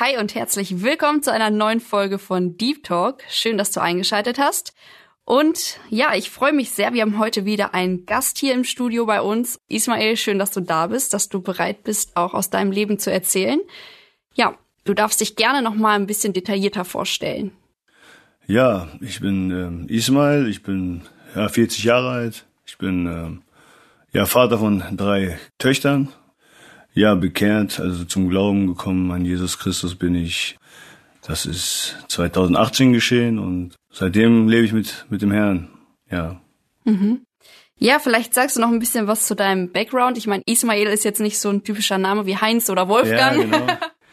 Hi und herzlich willkommen zu einer neuen Folge von Deep Talk. Schön, dass du eingeschaltet hast. Und ja, ich freue mich sehr. Wir haben heute wieder einen Gast hier im Studio bei uns. Ismail, schön, dass du da bist, dass du bereit bist, auch aus deinem Leben zu erzählen. Ja, du darfst dich gerne noch mal ein bisschen detaillierter vorstellen. Ja, ich bin ähm, Ismail, ich bin ja, 40 Jahre alt. Ich bin ähm, ja Vater von drei Töchtern ja, bekehrt, also zum Glauben gekommen an Jesus Christus bin ich. Das ist 2018 geschehen und seitdem lebe ich mit, mit dem Herrn. Ja. Mhm. Ja, vielleicht sagst du noch ein bisschen was zu deinem Background. Ich meine, Ismail ist jetzt nicht so ein typischer Name wie Heinz oder Wolfgang. Ja, genau.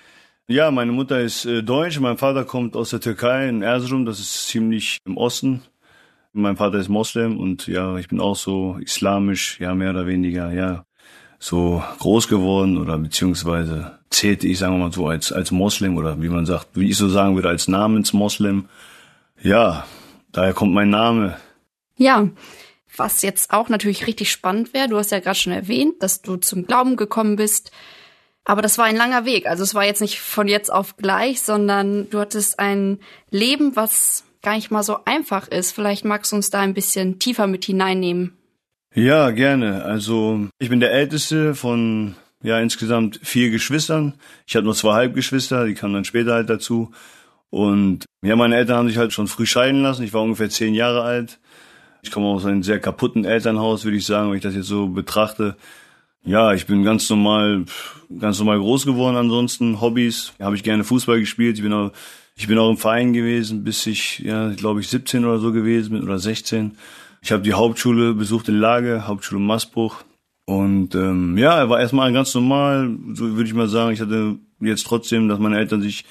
ja meine Mutter ist äh, deutsch, mein Vater kommt aus der Türkei in Erzurum, das ist ziemlich im Osten. Mein Vater ist Moslem und ja, ich bin auch so islamisch, ja, mehr oder weniger, ja, so groß geworden oder beziehungsweise zählte ich, sagen wir mal so, als, als Moslem oder wie man sagt, wie ich so sagen würde, als Namensmoslem. Ja, daher kommt mein Name. Ja, was jetzt auch natürlich richtig spannend wäre, du hast ja gerade schon erwähnt, dass du zum Glauben gekommen bist. Aber das war ein langer Weg. Also es war jetzt nicht von jetzt auf gleich, sondern du hattest ein Leben, was gar nicht mal so einfach ist. Vielleicht magst du uns da ein bisschen tiefer mit hineinnehmen. Ja, gerne. Also ich bin der älteste von ja insgesamt vier Geschwistern. Ich habe noch zwei Halbgeschwister, die kamen dann später halt dazu. Und ja, meine Eltern haben sich halt schon früh scheiden lassen. Ich war ungefähr zehn Jahre alt. Ich komme aus einem sehr kaputten Elternhaus, würde ich sagen, wenn ich das jetzt so betrachte. Ja, ich bin ganz normal, ganz normal groß geworden. Ansonsten Hobbys habe ich gerne Fußball gespielt. Ich bin auch, ich bin auch im Verein gewesen, bis ich, ja, glaube ich, 17 oder so gewesen bin oder 16. Ich habe die Hauptschule besucht in Lage, Hauptschule Masbruch. Und ähm, ja, war erstmal ganz normal, so würde ich mal sagen. Ich hatte jetzt trotzdem, dass meine Eltern sich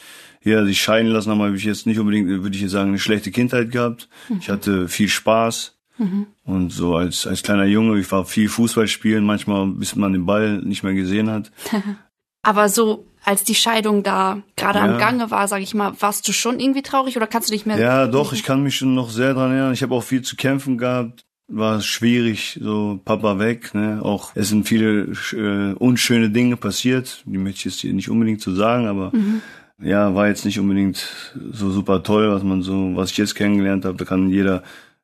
ja, sich scheiden lassen haben, habe ich jetzt nicht unbedingt, würde ich jetzt sagen, eine schlechte Kindheit gehabt. Mhm. Ich hatte viel Spaß. Mhm. Und so als, als kleiner Junge, ich war viel Fußball spielen, manchmal bis man den Ball nicht mehr gesehen hat. Aber so als die Scheidung da gerade ja. am Gange war, sag ich mal, warst du schon irgendwie traurig oder kannst du nicht mehr? Ja, doch, ich kann mich schon noch sehr dran erinnern. Ich habe auch viel zu kämpfen gehabt. War schwierig, so Papa weg. Ne? Auch es sind viele äh, unschöne Dinge passiert. Die möchte ich jetzt hier nicht unbedingt zu so sagen, aber mhm. ja, war jetzt nicht unbedingt so super toll, was man so, was ich jetzt kennengelernt habe. Da kann jeder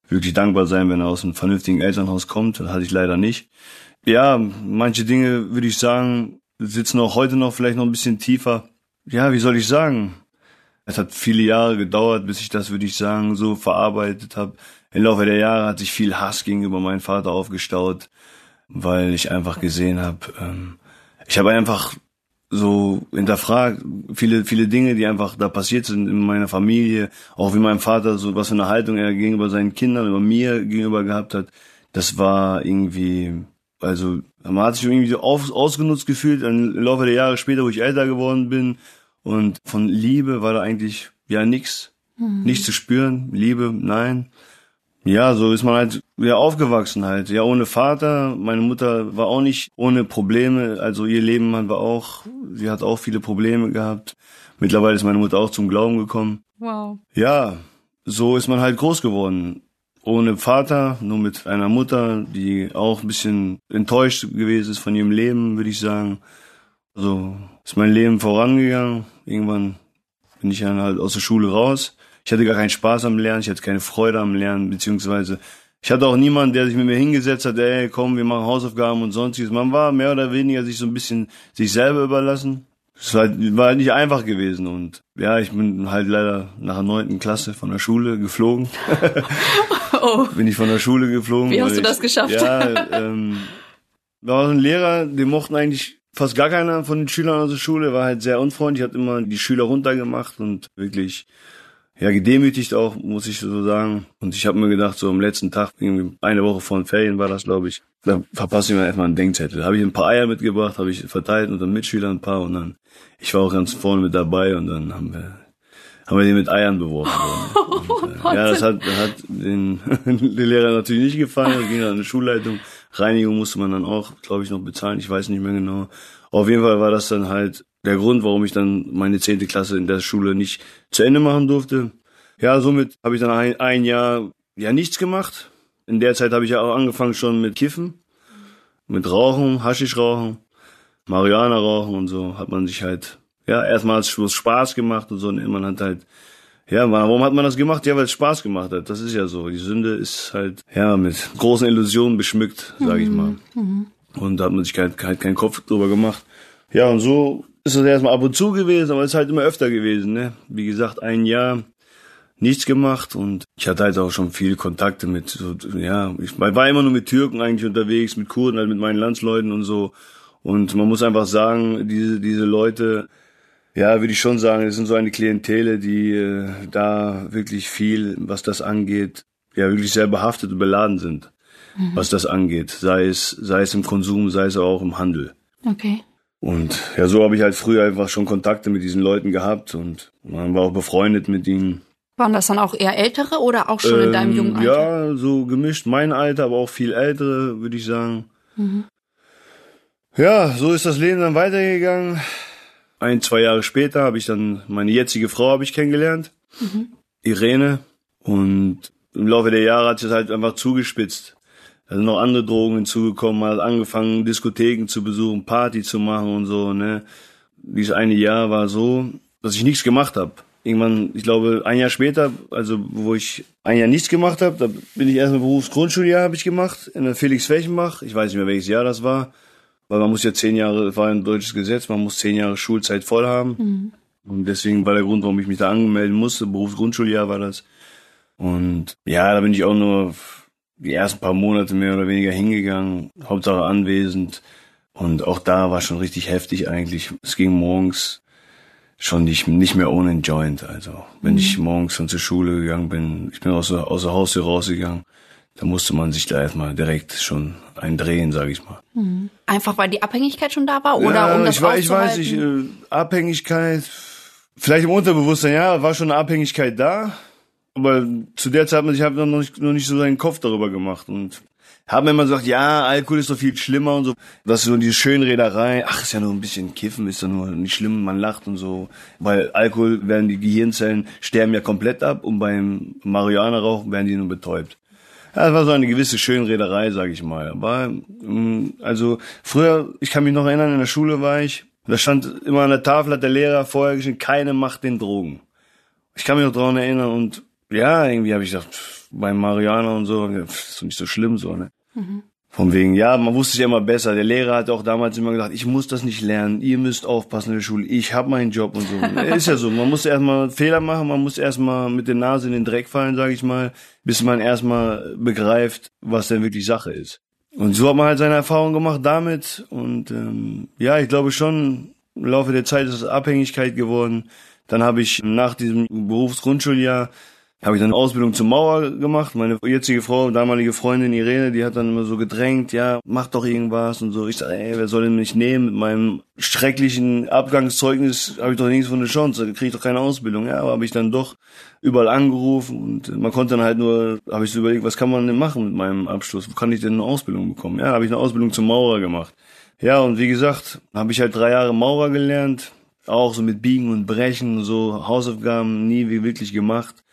wirklich dankbar sein, wenn er aus einem vernünftigen Elternhaus kommt. Das hatte ich leider nicht. Ja, manche Dinge würde ich sagen, sitzen auch heute noch vielleicht noch ein bisschen tiefer. Ja, wie soll ich sagen? Es hat viele Jahre gedauert, bis ich das, würde ich sagen, so verarbeitet habe. Im Laufe der Jahre hat sich viel Hass gegenüber meinem Vater aufgestaut, weil ich einfach gesehen habe, ähm, ich habe einfach so hinterfragt viele viele Dinge, die einfach da passiert sind in meiner Familie, auch wie mein Vater so was für eine Haltung er gegenüber seinen Kindern, über mir gegenüber gehabt hat. Das war irgendwie also man hat sich irgendwie so auf, ausgenutzt gefühlt im Laufe der Jahre später, wo ich älter geworden bin. Und von Liebe war da eigentlich ja nix, mhm. nichts zu spüren. Liebe, nein. Ja, so ist man halt ja aufgewachsen halt. Ja, ohne Vater. Meine Mutter war auch nicht ohne Probleme. Also ihr Leben war auch, sie hat auch viele Probleme gehabt. Mittlerweile ist meine Mutter auch zum Glauben gekommen. Wow. Ja, so ist man halt groß geworden ohne Vater, nur mit einer Mutter, die auch ein bisschen enttäuscht gewesen ist von ihrem Leben, würde ich sagen. Also ist mein Leben vorangegangen. Irgendwann bin ich dann halt aus der Schule raus. Ich hatte gar keinen Spaß am Lernen, ich hatte keine Freude am Lernen, beziehungsweise ich hatte auch niemanden, der sich mit mir hingesetzt hat, ey, komm, wir machen Hausaufgaben und sonstiges. Man war mehr oder weniger sich so ein bisschen sich selber überlassen. Es war, war halt nicht einfach gewesen und ja, ich bin halt leider nach der neunten Klasse von der Schule geflogen. oh. Bin ich von der Schule geflogen. Wie hast du das geschafft? Ja, ähm, da war so ein Lehrer, den mochten eigentlich fast gar keiner von den Schülern aus der Schule, war halt sehr unfreundlich, hat immer die Schüler runtergemacht und wirklich ja gedemütigt auch, muss ich so sagen. Und ich habe mir gedacht, so am letzten Tag, irgendwie eine Woche vor den Ferien war das, glaube ich, da verpasse ich mir erstmal einen Denkzettel. Da habe ich ein paar Eier mitgebracht, habe ich verteilt unter Mitschülern ein paar und dann, ich war auch ganz vorne mit dabei und dann haben wir haben wir den mit Eiern beworfen. und, äh, ja, das hat, hat den, den Lehrer natürlich nicht gefallen. Das ging dann an die Schulleitung. Reinigung musste man dann auch, glaube ich, noch bezahlen. Ich weiß nicht mehr genau. Auf jeden Fall war das dann halt der Grund, warum ich dann meine zehnte Klasse in der Schule nicht zu Ende machen durfte. Ja, somit habe ich dann ein, ein Jahr ja nichts gemacht. In der Zeit habe ich ja auch angefangen schon mit Kiffen, mit Rauchen, Haschisch rauchen, Marihuana rauchen und so hat man sich halt ja erstmal hat es Spaß gemacht und so und man hat halt ja, warum hat man das gemacht? Ja, weil es Spaß gemacht hat. Das ist ja so. Die Sünde ist halt ja mit großen Illusionen beschmückt, sage ich mal. Mhm. Und da hat man sich halt, halt keinen Kopf drüber gemacht. Ja, und so ist es erstmal ab und zu gewesen, aber es ist halt immer öfter gewesen. Ne? Wie gesagt, ein Jahr nichts gemacht und ich hatte halt auch schon viele Kontakte mit, so, ja, ich war immer nur mit Türken eigentlich unterwegs, mit Kurden, halt mit meinen Landsleuten und so. Und man muss einfach sagen, diese, diese Leute, ja, würde ich schon sagen, das sind so eine Klientele, die äh, da wirklich viel, was das angeht, ja, wirklich sehr behaftet und beladen sind, mhm. was das angeht. Sei es, sei es im Konsum, sei es auch im Handel. Okay. Und ja, so habe ich halt früher einfach schon Kontakte mit diesen Leuten gehabt und man war auch befreundet mit ihnen. Waren das dann auch eher ältere oder auch schon ähm, in deinem ähm, jungen Alter? Ja, so gemischt. Mein Alter, aber auch viel ältere, würde ich sagen. Mhm. Ja, so ist das Leben dann weitergegangen. Ein, zwei Jahre später habe ich dann meine jetzige Frau habe ich kennengelernt, mhm. Irene. Und im Laufe der Jahre hat sich das halt einfach zugespitzt. Da sind noch andere Drogen hinzugekommen, hat angefangen, Diskotheken zu besuchen, Party zu machen und so, ne. Dieses eine Jahr war so, dass ich nichts gemacht habe irgendwann, ich glaube, ein Jahr später, also wo ich ein Jahr nichts gemacht habe, da bin ich erstmal Berufsgrundschuljahr habe ich gemacht in der Felix Fechenbach. Ich weiß nicht mehr welches Jahr das war, weil man muss ja zehn Jahre, war ein deutsches Gesetz, man muss zehn Jahre Schulzeit voll haben. Mhm. Und deswegen war der Grund, warum ich mich da angemeldet musste. Berufsgrundschuljahr war das. Und ja, da bin ich auch nur die ersten paar Monate mehr oder weniger hingegangen, Hauptsache anwesend. Und auch da war schon richtig heftig eigentlich. Es ging morgens schon nicht, nicht mehr ohne einen Joint. Also wenn mhm. ich morgens schon zur Schule gegangen bin, ich bin aus der, aus der Haustür rausgegangen, da musste man sich da erstmal direkt schon eindrehen, sage ich mal. Mhm. Einfach weil die Abhängigkeit schon da war oder ja, um das ich, ich weiß nicht, äh, Abhängigkeit, vielleicht im Unterbewusstsein, ja, war schon eine Abhängigkeit da. Aber zu der Zeit hat man sich halt noch nicht, noch nicht so seinen Kopf darüber gemacht. Und haben immer gesagt, ja, Alkohol ist doch viel schlimmer und so. Das ist so diese Schönrederei, ach, ist ja nur ein bisschen Kiffen, ist ja nur nicht schlimm, man lacht und so. Weil Alkohol werden die Gehirnzellen sterben ja komplett ab und beim Marihuana-Rauchen werden die nur betäubt. Ja, das war so eine gewisse Schönrederei, sag ich mal. Aber, mm, also, früher, ich kann mich noch erinnern, in der Schule war ich, da stand immer an der Tafel, hat der Lehrer vorher geschrieben, keine macht den Drogen. Ich kann mich noch daran erinnern und, ja, irgendwie habe ich gedacht, beim Mariana und so, ist doch nicht so schlimm so, ne? Mhm. Von wegen, ja, man wusste ja immer besser. Der Lehrer hat auch damals immer gesagt, ich muss das nicht lernen, ihr müsst aufpassen in der Schule, ich habe meinen Job und so. ist ja so, man muss erstmal Fehler machen, man muss erstmal mit der Nase in den Dreck fallen, sage ich mal, bis man erstmal begreift, was denn wirklich Sache ist. Und so hat man halt seine Erfahrung gemacht damit und ähm, ja, ich glaube schon, im Laufe der Zeit ist es Abhängigkeit geworden. Dann habe ich nach diesem Berufsgrundschuljahr habe ich dann eine Ausbildung zum Mauer gemacht. Meine jetzige Frau, damalige Freundin Irene, die hat dann immer so gedrängt, ja, mach doch irgendwas und so. Ich sag, ey, wer soll denn mich nehmen? Mit meinem schrecklichen Abgangszeugnis habe ich doch nichts von der Chance, da kriege ich doch keine Ausbildung. Ja, aber habe ich dann doch überall angerufen und man konnte dann halt nur, habe ich so überlegt, was kann man denn machen mit meinem Abschluss? Wo kann ich denn eine Ausbildung bekommen? Ja, habe ich eine Ausbildung zum Maurer gemacht. Ja, und wie gesagt, habe ich halt drei Jahre Maurer gelernt, auch so mit Biegen und Brechen, so Hausaufgaben nie wirklich gemacht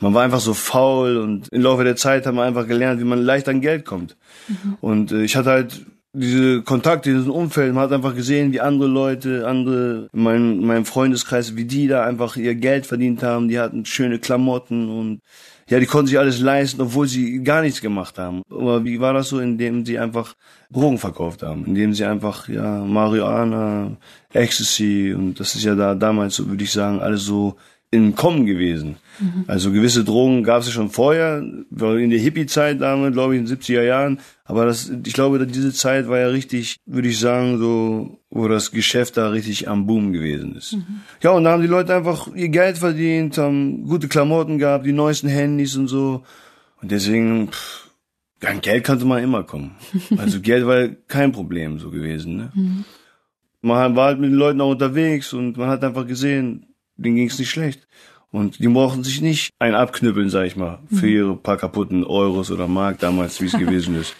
man war einfach so faul und im Laufe der Zeit haben wir einfach gelernt, wie man leicht an Geld kommt. Mhm. Und äh, ich hatte halt diese Kontakte in diesem Umfeld, man hat einfach gesehen, wie andere Leute, andere in meinem, in meinem Freundeskreis, wie die da einfach ihr Geld verdient haben, die hatten schöne Klamotten und ja, die konnten sich alles leisten, obwohl sie gar nichts gemacht haben. Aber wie war das so, indem sie einfach Drogen verkauft haben, indem sie einfach, ja, Marihuana, Ecstasy und das ist ja da damals, so würde ich sagen, alles so im Kommen gewesen. Mhm. Also gewisse Drogen gab es ja schon vorher, in der Hippie-Zeit damals, glaube ich, in den 70er Jahren. Aber das, ich glaube, diese Zeit war ja richtig, würde ich sagen, so, wo das Geschäft da richtig am Boom gewesen ist. Mhm. Ja, und da haben die Leute einfach ihr Geld verdient, haben gute Klamotten gehabt, die neuesten Handys und so. Und deswegen, pff, an Geld konnte man immer kommen. Also Geld war kein Problem so gewesen. Ne? Mhm. Man war halt mit den Leuten auch unterwegs und man hat einfach gesehen, denen ging es nicht schlecht. Und die brauchen sich nicht ein abknüppeln, sag ich mal, für mhm. ihre paar kaputten Euros oder Mark damals, wie es gewesen ist.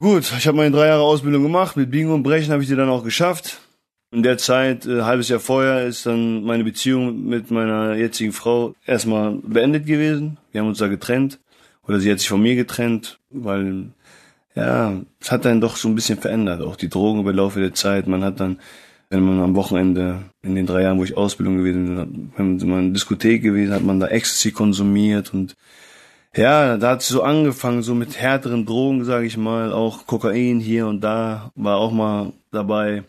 Gut, ich habe meine drei Jahre Ausbildung gemacht. Mit Biegen und Brechen habe ich die dann auch geschafft. In der Zeit, äh, halbes Jahr vorher, ist dann meine Beziehung mit meiner jetzigen Frau erstmal beendet gewesen. Wir haben uns da getrennt. Oder sie hat sich von mir getrennt, weil, ja, es hat dann doch so ein bisschen verändert. Auch die Drogen über Laufe der Zeit. Man hat dann, wenn man am Wochenende, in den drei Jahren, wo ich Ausbildung gewesen bin, wenn man in Diskothek gewesen, hat man da Ecstasy konsumiert und ja, da hat es so angefangen, so mit härteren Drogen, sage ich mal, auch Kokain hier und da war auch mal dabei.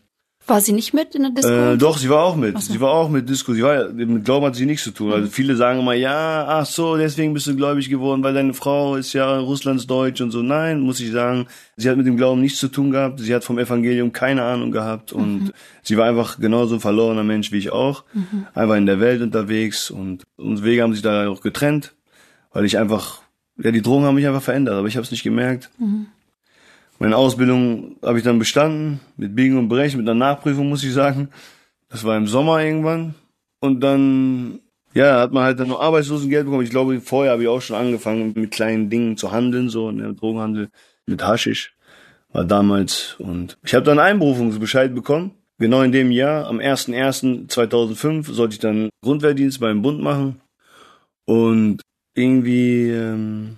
War sie nicht mit in der Disco? Äh, doch, sie war auch mit. So. Sie war auch mit Disco. Sie war, mit Glauben hat sie nichts zu tun. Also mhm. viele sagen immer, ja, ach so, deswegen bist du gläubig geworden, weil deine Frau ist ja Russlandsdeutsch und so. Nein, muss ich sagen, sie hat mit dem Glauben nichts zu tun gehabt. Sie hat vom Evangelium keine Ahnung gehabt und mhm. sie war einfach genauso ein verlorener Mensch wie ich auch. Mhm. Einfach in der Welt unterwegs und unsere Wege haben sich da auch getrennt weil ich einfach, ja, die Drogen haben mich einfach verändert, aber ich habe es nicht gemerkt. Mhm. Meine Ausbildung habe ich dann bestanden, mit Biegen und Brechen, mit einer Nachprüfung, muss ich sagen. Das war im Sommer irgendwann. Und dann, ja, hat man halt dann noch Arbeitslosengeld bekommen. Ich glaube, vorher habe ich auch schon angefangen, mit kleinen Dingen zu handeln, so, ne, Drogenhandel, mit Haschisch. War damals. Und ich habe dann Einberufungsbescheid bekommen. Genau in dem Jahr, am 01.01.2005, sollte ich dann Grundwehrdienst beim Bund machen. Und irgendwie, ähm,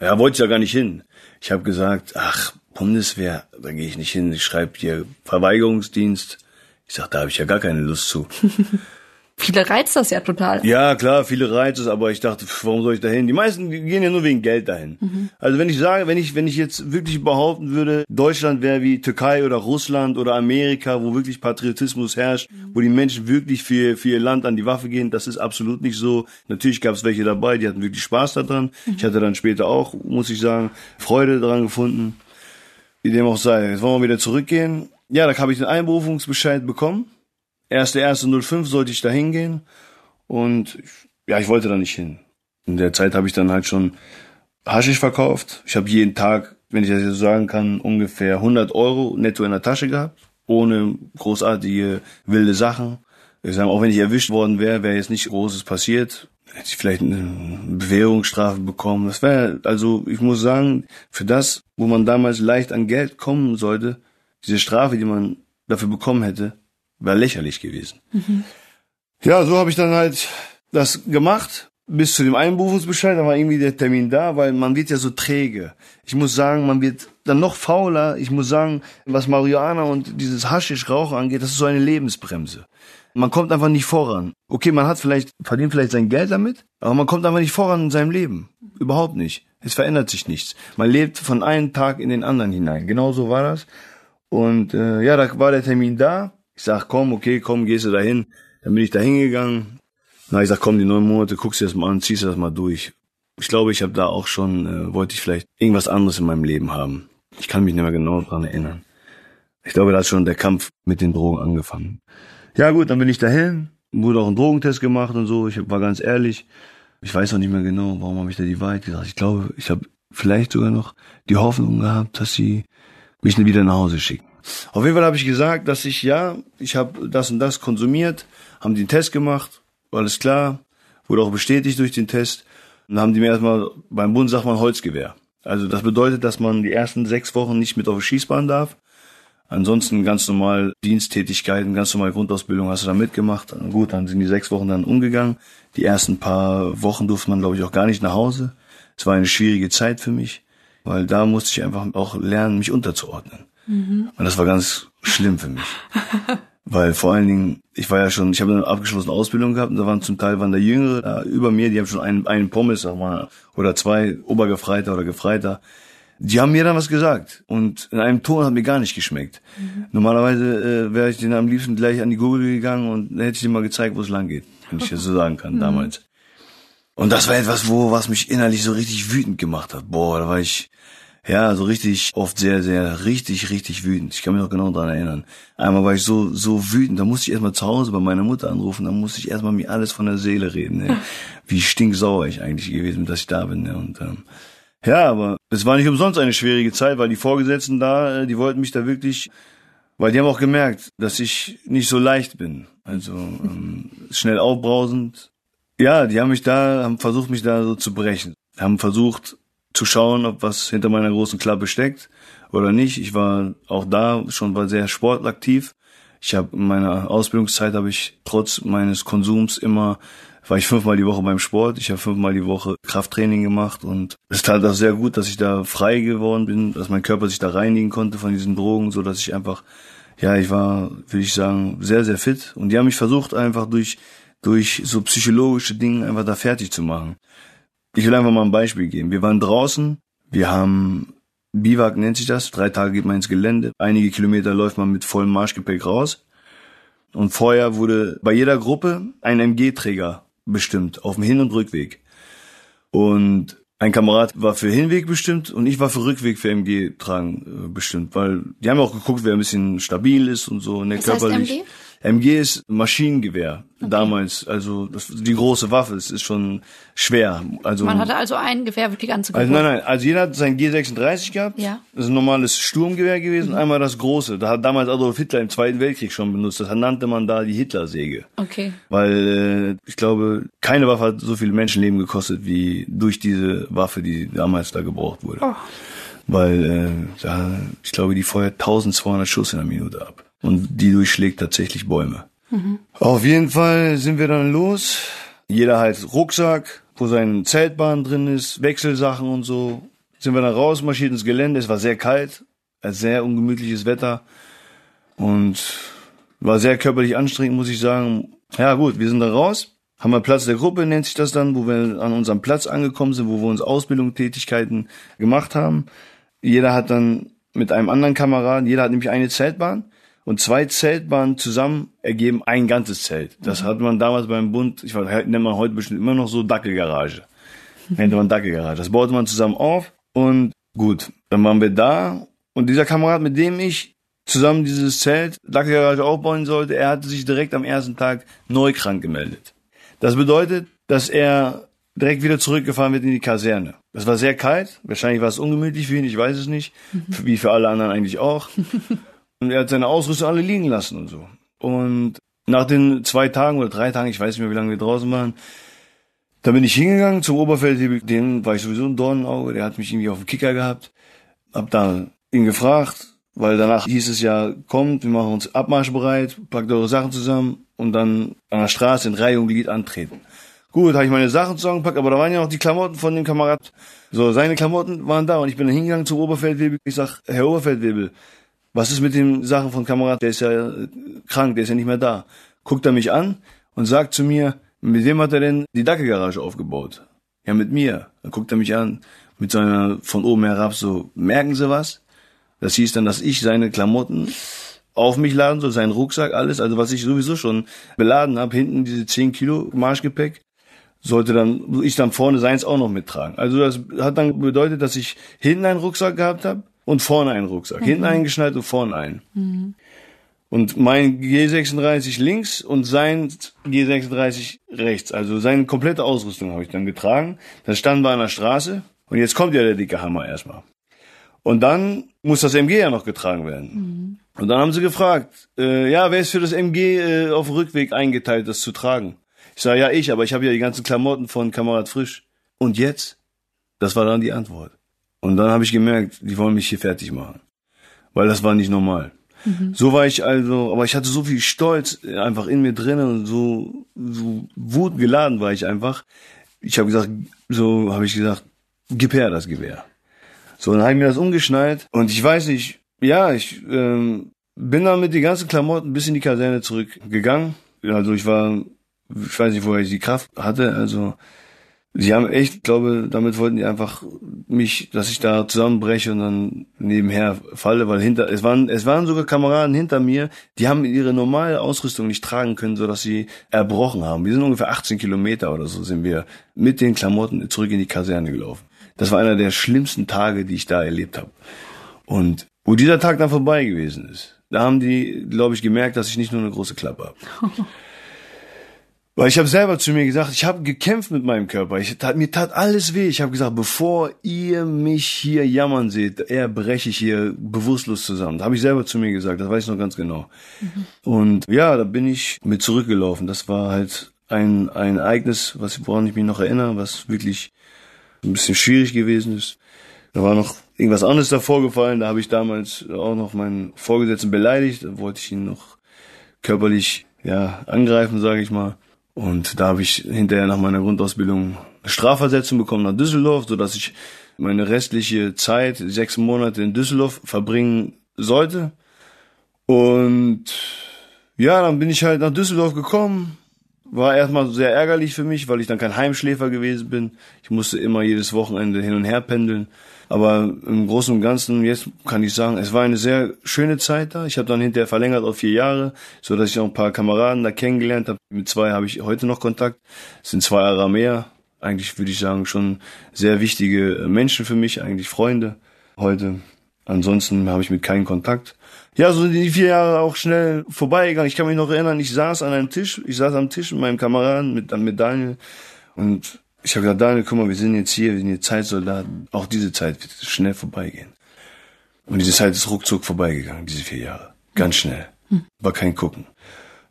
ja, wollte ich ja gar nicht hin. Ich habe gesagt, ach, Bundeswehr, da gehe ich nicht hin. Ich schreibe dir Verweigerungsdienst. Ich sag, da habe ich ja gar keine Lust zu. Viele reizt das ja total. Ja, klar, viele reizt es, aber ich dachte, warum soll ich da hin? Die meisten gehen ja nur wegen Geld dahin. Mhm. Also wenn ich sage, wenn ich, wenn ich jetzt wirklich behaupten würde, Deutschland wäre wie Türkei oder Russland oder Amerika, wo wirklich Patriotismus herrscht, mhm. wo die Menschen wirklich für, für ihr Land an die Waffe gehen, das ist absolut nicht so. Natürlich gab es welche dabei, die hatten wirklich Spaß daran. Mhm. Ich hatte dann später auch, muss ich sagen, Freude daran gefunden. Wie dem auch sei. Jetzt wollen wir wieder zurückgehen. Ja, da habe ich den Einberufungsbescheid bekommen erste erste 05 sollte ich da hingehen und ja, ich wollte da nicht hin. In der Zeit habe ich dann halt schon Haschisch verkauft. Ich habe jeden Tag, wenn ich das jetzt so sagen kann, ungefähr 100 Euro netto in der Tasche gehabt, ohne großartige wilde Sachen. Ich sage, auch wenn ich erwischt worden wäre, wäre jetzt nicht Großes passiert. Hätte ich vielleicht eine Bewährungsstrafe bekommen. Das wäre, also ich muss sagen, für das, wo man damals leicht an Geld kommen sollte, diese Strafe, die man dafür bekommen hätte, war lächerlich gewesen. Mhm. Ja, so habe ich dann halt das gemacht bis zu dem Einberufungsbescheid, da war irgendwie der Termin da, weil man wird ja so träge. Ich muss sagen, man wird dann noch fauler. Ich muss sagen, was Marihuana und dieses Haschisch-Rauchen angeht, das ist so eine Lebensbremse. Man kommt einfach nicht voran. Okay, man hat vielleicht, verdient vielleicht sein Geld damit, aber man kommt einfach nicht voran in seinem Leben. Überhaupt nicht. Es verändert sich nichts. Man lebt von einem Tag in den anderen hinein. Genau so war das. Und äh, ja, da war der Termin da. Ich sag, komm, okay, komm, gehst du da hin. Dann bin ich da hingegangen. Na, ich sag, komm, die neun Monate, guckst dir das mal an, ziehst das mal durch. Ich glaube, ich habe da auch schon, äh, wollte ich vielleicht irgendwas anderes in meinem Leben haben. Ich kann mich nicht mehr genau dran erinnern. Ich glaube, da hat schon der Kampf mit den Drogen angefangen. Ja gut, dann bin ich dahin, wurde auch ein Drogentest gemacht und so. Ich war ganz ehrlich, ich weiß auch nicht mehr genau, warum habe ich da die Wahrheit gesagt. Ich glaube, ich habe vielleicht sogar noch die Hoffnung gehabt, dass sie mich wieder nach Hause schicken. Auf jeden Fall habe ich gesagt, dass ich ja, ich habe das und das konsumiert, haben den Test gemacht, alles klar, wurde auch bestätigt durch den Test. Und dann haben die mir erstmal, beim Bund sagt man Holzgewehr. Also das bedeutet, dass man die ersten sechs Wochen nicht mit auf die Schießbahn darf. Ansonsten ganz normal Diensttätigkeiten, ganz normal Grundausbildung hast du da mitgemacht. Gut, dann sind die sechs Wochen dann umgegangen. Die ersten paar Wochen durfte man, glaube ich, auch gar nicht nach Hause. Es war eine schwierige Zeit für mich, weil da musste ich einfach auch lernen, mich unterzuordnen. Mhm. Und das war ganz schlimm für mich. Weil vor allen Dingen, ich war ja schon, ich habe eine abgeschlossene Ausbildung gehabt und da waren zum Teil waren da Jüngere da über mir, die haben schon einen, einen Pommes, sag mal, oder zwei Obergefreiter oder Gefreiter. Die haben mir dann was gesagt und in einem Ton hat mir gar nicht geschmeckt. Mhm. Normalerweise äh, wäre ich denen am liebsten gleich an die Gurgel gegangen und hätte ich denen mal gezeigt, wo es lang geht, wenn ich das so sagen kann, mhm. damals. Und das war etwas, wo was mich innerlich so richtig wütend gemacht hat. Boah, da war ich, ja, so richtig, oft sehr, sehr, richtig, richtig wütend. Ich kann mich noch genau dran erinnern. Einmal war ich so, so wütend, da musste ich erstmal zu Hause bei meiner Mutter anrufen, da musste ich erstmal mir alles von der Seele reden, ne? wie stinksauer ich eigentlich gewesen dass ich da bin. Ne? Und ähm, ja, aber es war nicht umsonst eine schwierige Zeit, weil die Vorgesetzten da, äh, die wollten mich da wirklich, weil die haben auch gemerkt, dass ich nicht so leicht bin. Also ähm, schnell aufbrausend, Ja, die haben mich da, haben versucht, mich da so zu brechen. Haben versucht zu schauen, ob was hinter meiner großen Klappe steckt oder nicht. Ich war auch da schon war sehr sportaktiv. Ich habe in meiner Ausbildungszeit habe ich trotz meines Konsums immer war ich fünfmal die Woche beim Sport. Ich habe fünfmal die Woche Krafttraining gemacht und es tat auch sehr gut, dass ich da frei geworden bin, dass mein Körper sich da reinigen konnte von diesen Drogen, so dass ich einfach ja, ich war, würde ich sagen, sehr sehr fit und die haben mich versucht einfach durch durch so psychologische Dinge einfach da fertig zu machen. Ich will einfach mal ein Beispiel geben. Wir waren draußen, wir haben Biwak nennt sich das, drei Tage geht man ins Gelände, einige Kilometer läuft man mit vollem Marschgepäck raus. Und vorher wurde bei jeder Gruppe ein MG-Träger bestimmt, auf dem Hin- und Rückweg. Und ein Kamerad war für Hinweg bestimmt und ich war für Rückweg für MG tragen äh, bestimmt, weil die haben auch geguckt, wer ein bisschen stabil ist und so, ne, Was heißt körperlich. MG? MG ist Maschinengewehr damals, also das, die große Waffe, es ist schon schwer. Also Man hatte also ein Gewehr wirklich also anzugreifen. nein, nein, also jeder hat sein G36 gehabt. Ja. Das ist ein normales Sturmgewehr gewesen, Mhm. einmal das große. Da hat damals Adolf Hitler im Zweiten Weltkrieg schon benutzt. Das nannte man da die Hitlersäge. Okay. Weil äh, ich glaube, keine Waffe hat so viele Menschenleben gekostet wie durch diese Waffe, die damals da gebraucht wurde. Oh. Weil äh, da, ich glaube, die feuert 1200 Schuss in einer Minute ab. Und die durchschlägt tatsächlich Bäume. Auf jeden Fall sind wir dann los. Jeder halt Rucksack, wo sein Zeltbahn drin ist, Wechselsachen und so. Sind wir dann rausmarschiert ins Gelände. Es war sehr kalt, sehr ungemütliches Wetter und war sehr körperlich anstrengend, muss ich sagen. Ja gut, wir sind da raus, haben wir Platz der Gruppe, nennt sich das dann, wo wir an unserem Platz angekommen sind, wo wir uns Ausbildung, Tätigkeiten gemacht haben. Jeder hat dann mit einem anderen Kameraden, jeder hat nämlich eine Zeltbahn und zwei Zeltbahnen zusammen ergeben ein ganzes Zelt. Das hat man damals beim Bund, ich weiß, nennt man heute bestimmt immer noch so Dackelgarage. Nennt man Dackelgarage. Das baute man zusammen auf und gut, dann waren wir da und dieser Kamerad, mit dem ich zusammen dieses Zelt, Dackelgarage aufbauen sollte, er hatte sich direkt am ersten Tag neu krank gemeldet. Das bedeutet, dass er direkt wieder zurückgefahren wird in die Kaserne. Das war sehr kalt, wahrscheinlich war es ungemütlich für ihn, ich weiß es nicht, wie für alle anderen eigentlich auch. Und er hat seine Ausrüstung alle liegen lassen und so. Und nach den zwei Tagen oder drei Tagen, ich weiß nicht mehr, wie lange wir draußen waren, da bin ich hingegangen zum Oberfeld, den war ich sowieso ein Dornenauge, der hat mich irgendwie auf dem Kicker gehabt. Hab da ihn gefragt, weil danach hieß es ja, kommt, wir machen uns abmarschbereit, packt eure Sachen zusammen und dann an der Straße in Reihe und Glied antreten. Gut, habe ich meine Sachen zusammengepackt, aber da waren ja noch die Klamotten von dem Kamerad. So, seine Klamotten waren da und ich bin dann hingegangen zum Oberfeldwebel. Ich sag, Herr Oberfeldwebel, was ist mit den Sachen von Kamerad? Der ist ja äh, krank, der ist ja nicht mehr da. Guckt er mich an und sagt zu mir, mit wem hat er denn die Dackelgarage aufgebaut? Ja, mit mir. Dann guckt er mich an, mit seiner von oben herab so, merken Sie was? Das hieß dann, dass ich seine Klamotten auf mich laden soll, seinen Rucksack, alles, also was ich sowieso schon beladen habe, hinten diese 10 Kilo Marschgepäck, sollte dann, ich dann vorne seins auch noch mittragen. Also das hat dann bedeutet, dass ich hinten einen Rucksack gehabt habe und vorne einen Rucksack. Hinten eingeschnallt und vorne einen. Und mein G36 links und sein G36 rechts. Also seine komplette Ausrüstung habe ich dann getragen. Dann standen wir an der Straße und jetzt kommt ja der dicke Hammer erstmal. Und dann muss das MG ja noch getragen werden. Und dann haben sie gefragt, äh, ja, wer ist für das MG äh, auf dem Rückweg eingeteilt, das zu tragen? Ich sage, ja, ich, aber ich habe ja die ganzen Klamotten von Kamerad Frisch. Und jetzt? Das war dann die Antwort. Und dann habe ich gemerkt, die wollen mich hier fertig machen. Weil das war nicht normal. So war ich also, aber ich hatte so viel Stolz einfach in mir drin und so, so wutgeladen war ich einfach. Ich habe gesagt, so habe ich gesagt, gib her das Gewehr. So, dann habe ich mir das umgeschnallt und ich weiß nicht, ja, ich ähm, bin dann mit den ganzen Klamotten bis in die Kaserne zurückgegangen. Also ich war, ich weiß nicht, woher ich die Kraft hatte, also Sie haben echt, glaube, damit wollten die einfach mich, dass ich da zusammenbreche und dann nebenher falle, weil hinter, es waren, es waren sogar Kameraden hinter mir, die haben ihre normale Ausrüstung nicht tragen können, so dass sie erbrochen haben. Wir sind ungefähr 18 Kilometer oder so sind wir mit den Klamotten zurück in die Kaserne gelaufen. Das war einer der schlimmsten Tage, die ich da erlebt habe. Und wo dieser Tag dann vorbei gewesen ist, da haben die, glaube ich, gemerkt, dass ich nicht nur eine große Klappe habe. Weil ich habe selber zu mir gesagt, ich habe gekämpft mit meinem Körper. Ich, tat, mir tat alles weh. Ich habe gesagt, bevor ihr mich hier jammern seht, eher breche ich hier bewusstlos zusammen. Habe ich selber zu mir gesagt, das weiß ich noch ganz genau. Und ja, da bin ich mit zurückgelaufen. Das war halt ein, ein Ereignis, was, woran ich mich noch erinnere, was wirklich ein bisschen schwierig gewesen ist. Da war noch irgendwas anderes davor gefallen. Da habe ich damals auch noch meinen Vorgesetzten beleidigt. Da wollte ich ihn noch körperlich ja angreifen, sage ich mal. Und da habe ich hinterher nach meiner Grundausbildung eine Strafversetzung bekommen nach Düsseldorf, so dass ich meine restliche Zeit, sechs Monate in Düsseldorf verbringen sollte. Und ja, dann bin ich halt nach Düsseldorf gekommen. War erstmal sehr ärgerlich für mich, weil ich dann kein Heimschläfer gewesen bin. Ich musste immer jedes Wochenende hin und her pendeln. Aber im Großen und Ganzen, jetzt kann ich sagen, es war eine sehr schöne Zeit da. Ich habe dann hinterher verlängert auf vier Jahre, so dass ich auch ein paar Kameraden da kennengelernt habe. Mit zwei habe ich heute noch Kontakt. Es sind zwei mehr. Eigentlich würde ich sagen, schon sehr wichtige Menschen für mich, eigentlich Freunde heute. Ansonsten habe ich mit keinen Kontakt. Ja, so sind die vier Jahre auch schnell vorbeigegangen. Ich kann mich noch erinnern, ich saß an einem Tisch, ich saß am Tisch mit meinem Kameraden, mit, mit Daniel und ich habe gesagt, Daniel, guck mal, wir sind jetzt hier, wir sind jetzt Zeitsoldaten. Auch diese Zeit wird schnell vorbeigehen. Und diese Zeit ist ruckzuck vorbeigegangen, diese vier Jahre. Ganz schnell. War kein Gucken.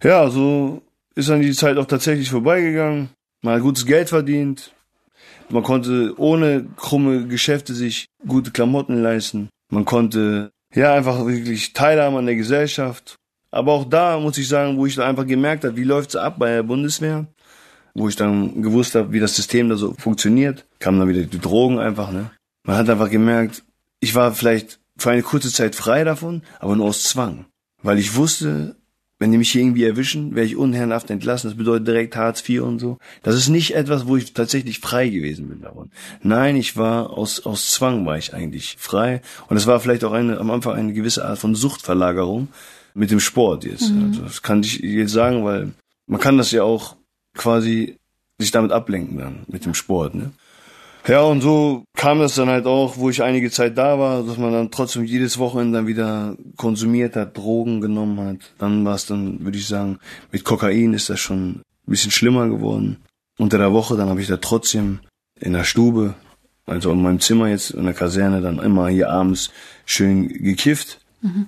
Ja, so ist dann die Zeit auch tatsächlich vorbeigegangen. Man hat gutes Geld verdient. Man konnte ohne krumme Geschäfte sich gute Klamotten leisten. Man konnte, ja, einfach wirklich teilhaben an der Gesellschaft. Aber auch da muss ich sagen, wo ich dann einfach gemerkt habe, wie läuft's ab bei der Bundeswehr wo ich dann gewusst habe, wie das System da so funktioniert, kamen dann wieder die Drogen einfach, ne? Man hat einfach gemerkt, ich war vielleicht für eine kurze Zeit frei davon, aber nur aus Zwang. Weil ich wusste, wenn die mich hier irgendwie erwischen, wäre ich unherrenhaft entlassen. Das bedeutet direkt Hartz IV und so. Das ist nicht etwas, wo ich tatsächlich frei gewesen bin davon. Nein, ich war aus, aus Zwang war ich eigentlich frei. Und es war vielleicht auch eine, am Anfang eine gewisse Art von Suchtverlagerung mit dem Sport jetzt. Mhm. Also das kann ich jetzt sagen, weil man kann das ja auch quasi sich damit ablenken dann, mit dem Sport, ne? Ja, und so kam das dann halt auch, wo ich einige Zeit da war, dass man dann trotzdem jedes Wochenende dann wieder konsumiert hat, Drogen genommen hat. Dann war es dann, würde ich sagen, mit Kokain ist das schon ein bisschen schlimmer geworden. Unter der Woche, dann habe ich da trotzdem in der Stube, also in meinem Zimmer jetzt, in der Kaserne, dann immer hier abends schön gekifft. Mhm.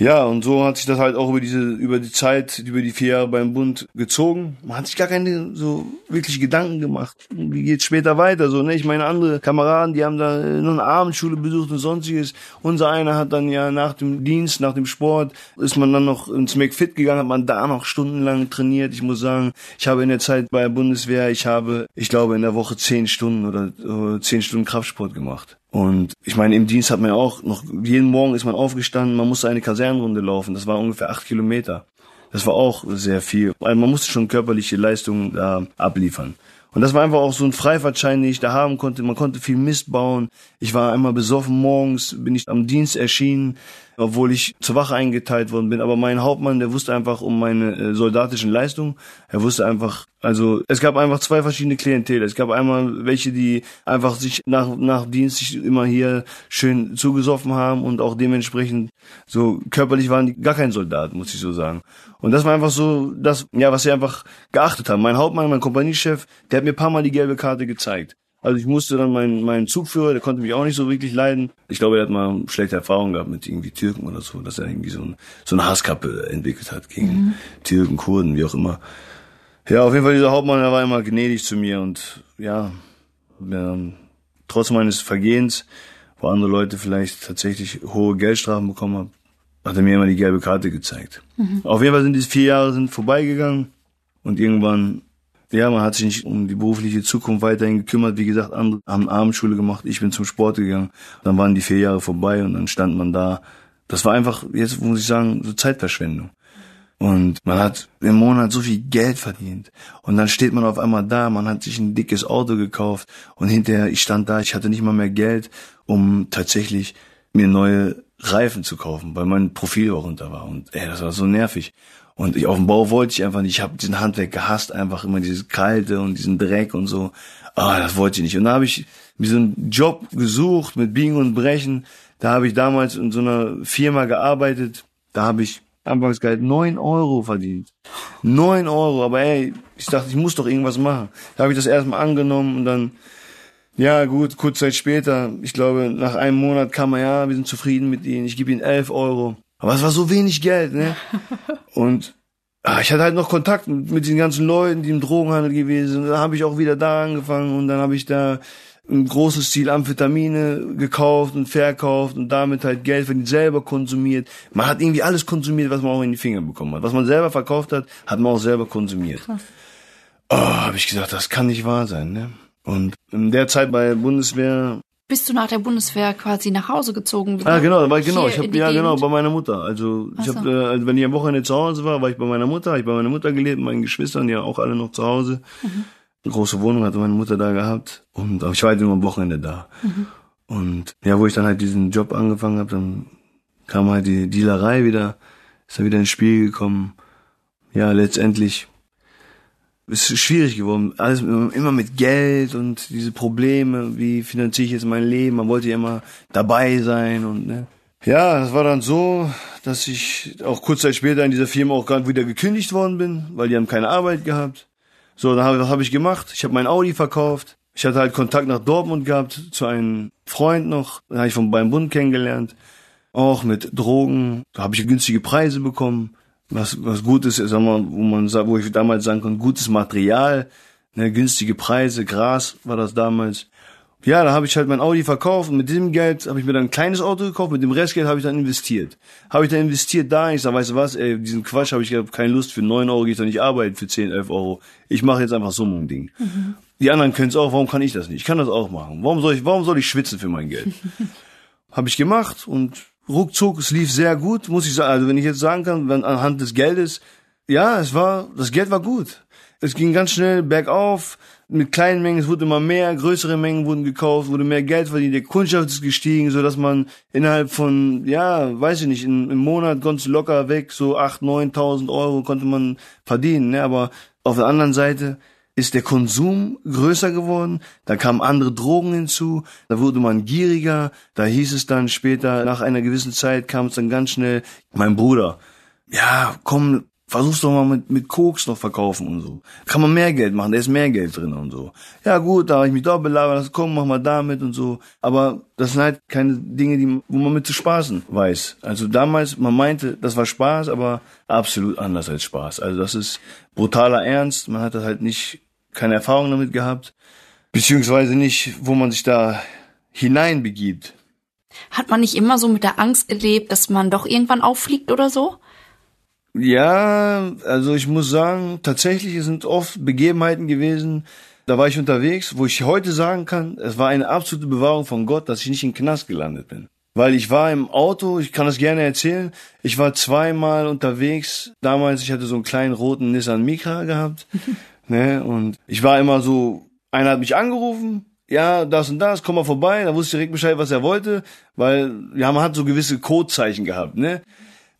Ja, und so hat sich das halt auch über diese, über die Zeit, über die vier Jahre beim Bund gezogen. Man hat sich gar keine so wirklich Gedanken gemacht. Wie geht's später weiter? So, ne? Ich meine, andere Kameraden, die haben da nur eine Abendschule besucht und sonstiges. Unser einer hat dann ja nach dem Dienst, nach dem Sport, ist man dann noch ins McFit gegangen, hat man da noch stundenlang trainiert. Ich muss sagen, ich habe in der Zeit bei der Bundeswehr, ich habe, ich glaube, in der Woche zehn Stunden oder äh, zehn Stunden Kraftsport gemacht. Und ich meine, im Dienst hat man ja auch noch, jeden Morgen ist man aufgestanden, man musste eine Kasernenrunde laufen, das war ungefähr acht Kilometer. Das war auch sehr viel. Also man musste schon körperliche Leistungen da abliefern. Und das war einfach auch so ein Freifahrtschein, den ich da haben konnte. Man konnte viel Mist bauen. Ich war einmal besoffen morgens, bin ich am Dienst erschienen, obwohl ich zur Wache eingeteilt worden bin. Aber mein Hauptmann, der wusste einfach um meine äh, soldatischen Leistungen. Er wusste einfach, also es gab einfach zwei verschiedene Klientel. Es gab einmal welche, die einfach sich nach, nach Dienst sich immer hier schön zugesoffen haben und auch dementsprechend so körperlich waren die gar kein Soldat, muss ich so sagen. Und das war einfach so das, ja, was sie einfach geachtet haben. Mein Hauptmann, mein Kompaniechef, der hat mir paar Mal die gelbe Karte gezeigt. Also ich musste dann meinen meinen Zugführer, der konnte mich auch nicht so wirklich leiden. Ich glaube, er hat mal schlechte Erfahrungen gehabt mit irgendwie Türken oder so, dass er irgendwie so, ein, so eine Hasskappe entwickelt hat gegen mhm. Türken, Kurden, wie auch immer. Ja, auf jeden Fall dieser Hauptmann, der war immer gnädig zu mir und ja, ja trotz meines Vergehens, wo andere Leute vielleicht tatsächlich hohe Geldstrafen bekommen haben, hat er mir immer die gelbe Karte gezeigt. Mhm. Auf jeden Fall sind diese vier Jahre sind vorbeigegangen und irgendwann, ja, man hat sich nicht um die berufliche Zukunft weiterhin gekümmert. Wie gesagt, andere haben Abendschule gemacht, ich bin zum Sport gegangen. Dann waren die vier Jahre vorbei und dann stand man da. Das war einfach, jetzt muss ich sagen, so Zeitverschwendung. Und man hat im Monat so viel Geld verdient. Und dann steht man auf einmal da, man hat sich ein dickes Auto gekauft und hinterher, ich stand da, ich hatte nicht mal mehr Geld, um tatsächlich mir neue Reifen zu kaufen, weil mein Profil auch runter war. Und ey, das war so nervig. Und ich, auf dem Bau wollte ich einfach nicht. Ich habe diesen Handwerk gehasst, einfach immer dieses Kalte und diesen Dreck und so. Ah, das wollte ich nicht. Und da habe ich mir so einen Job gesucht mit Biegen und Brechen. Da habe ich damals in so einer Firma gearbeitet. Da habe ich Anfangsgehalt neun Euro verdient. Neun Euro, aber ey, ich dachte, ich muss doch irgendwas machen. Da habe ich das erstmal angenommen und dann ja, gut, kurz Zeit später, ich glaube, nach einem Monat kam er, ja, wir sind zufrieden mit Ihnen, ich gebe Ihnen elf Euro. Aber es war so wenig Geld, ne? Und ah, ich hatte halt noch Kontakt mit den ganzen Leuten, die im Drogenhandel gewesen sind. Da habe ich auch wieder da angefangen und dann habe ich da im großen Stil Amphetamine gekauft und verkauft und damit halt Geld verdient, selber konsumiert. Man hat irgendwie alles konsumiert, was man auch in die Finger bekommen hat. Was man selber verkauft hat, hat man auch selber konsumiert. Krass. Oh, habe ich gesagt, das kann nicht wahr sein. Ne? Und in der Zeit bei der Bundeswehr bist du nach der Bundeswehr quasi nach Hause gezogen? Ah, genau, war ich genau. Ich hab, ja, genau, bei meiner Mutter. Also ich so. habe, äh, also wenn ich am Wochenende zu Hause war, war ich bei meiner Mutter. Ich bei meiner Mutter gelebt, meinen Geschwistern, ja auch alle noch zu Hause. Mhm. Eine große Wohnung hatte meine Mutter da gehabt und aber ich war halt nur am Wochenende da. Mhm. Und ja, wo ich dann halt diesen Job angefangen habe, dann kam halt die Dealerei wieder, ist da wieder ins Spiel gekommen. Ja, letztendlich ist schwierig geworden. Alles immer mit Geld und diese Probleme, wie finanziere ich jetzt mein Leben? Man wollte ja immer dabei sein und ne. Ja, das war dann so, dass ich auch kurz Zeit später in dieser Firma auch gerade wieder gekündigt worden bin, weil die haben keine Arbeit gehabt. So, dann habe was habe ich gemacht? Ich habe mein Audi verkauft. Ich hatte halt Kontakt nach Dortmund gehabt zu einem Freund noch, den habe ich vom beim Bund kennengelernt. Auch mit Drogen, da habe ich günstige Preise bekommen was, was gut ist, sag mal, wo man wo ich damals sagen kann, gutes Material, ne, günstige Preise, Gras war das damals. Ja, da habe ich halt mein Audi verkauft und mit diesem Geld habe ich mir dann ein kleines Auto gekauft, mit dem Restgeld habe ich dann investiert. Habe ich dann investiert da, ich sag, weißt du was, ey, diesen Quatsch habe ich keine Lust, für neun Euro gehe ich doch nicht arbeiten, für zehn, elf Euro. Ich mache jetzt einfach so ein Ding. Mhm. Die anderen können es auch, warum kann ich das nicht? Ich kann das auch machen. Warum soll ich, warum soll ich schwitzen für mein Geld? habe ich gemacht und ruckzuck, es lief sehr gut, muss ich sagen. Also wenn ich jetzt sagen kann, wenn anhand des Geldes, ja, es war, das Geld war gut. Es ging ganz schnell bergauf, mit kleinen Mengen, es wurde immer mehr, größere Mengen wurden gekauft, wurde mehr Geld verdient, der Kundschaft ist gestiegen, so dass man innerhalb von, ja, weiß ich nicht, in, im Monat ganz locker weg, so acht, neuntausend Euro konnte man verdienen, ne, aber auf der anderen Seite, ist der Konsum größer geworden, da kamen andere Drogen hinzu, da wurde man gieriger, da hieß es dann später, nach einer gewissen Zeit kam es dann ganz schnell, mein Bruder, ja, komm, versuch's doch mal mit, mit Koks noch verkaufen und so. Kann man mehr Geld machen, da ist mehr Geld drin und so. Ja gut, da habe ich mich doch belabert, komm, mach mal damit und so. Aber das sind halt keine Dinge, die, wo man mit zu spaßen weiß. Also damals, man meinte, das war Spaß, aber absolut anders als Spaß. Also das ist brutaler Ernst, man hat das halt nicht keine Erfahrung damit gehabt, beziehungsweise nicht, wo man sich da hineinbegibt. Hat man nicht immer so mit der Angst gelebt, dass man doch irgendwann auffliegt oder so? Ja, also ich muss sagen, tatsächlich sind oft Begebenheiten gewesen, da war ich unterwegs, wo ich heute sagen kann, es war eine absolute Bewahrung von Gott, dass ich nicht in den Knast gelandet bin. Weil ich war im Auto, ich kann das gerne erzählen, ich war zweimal unterwegs, damals, ich hatte so einen kleinen roten Nissan Micra gehabt Ne? Und ich war immer so, einer hat mich angerufen, ja, das und das, komm mal vorbei, da wusste ich direkt Bescheid, was er wollte, weil, ja, man hat so gewisse Codezeichen gehabt, ne?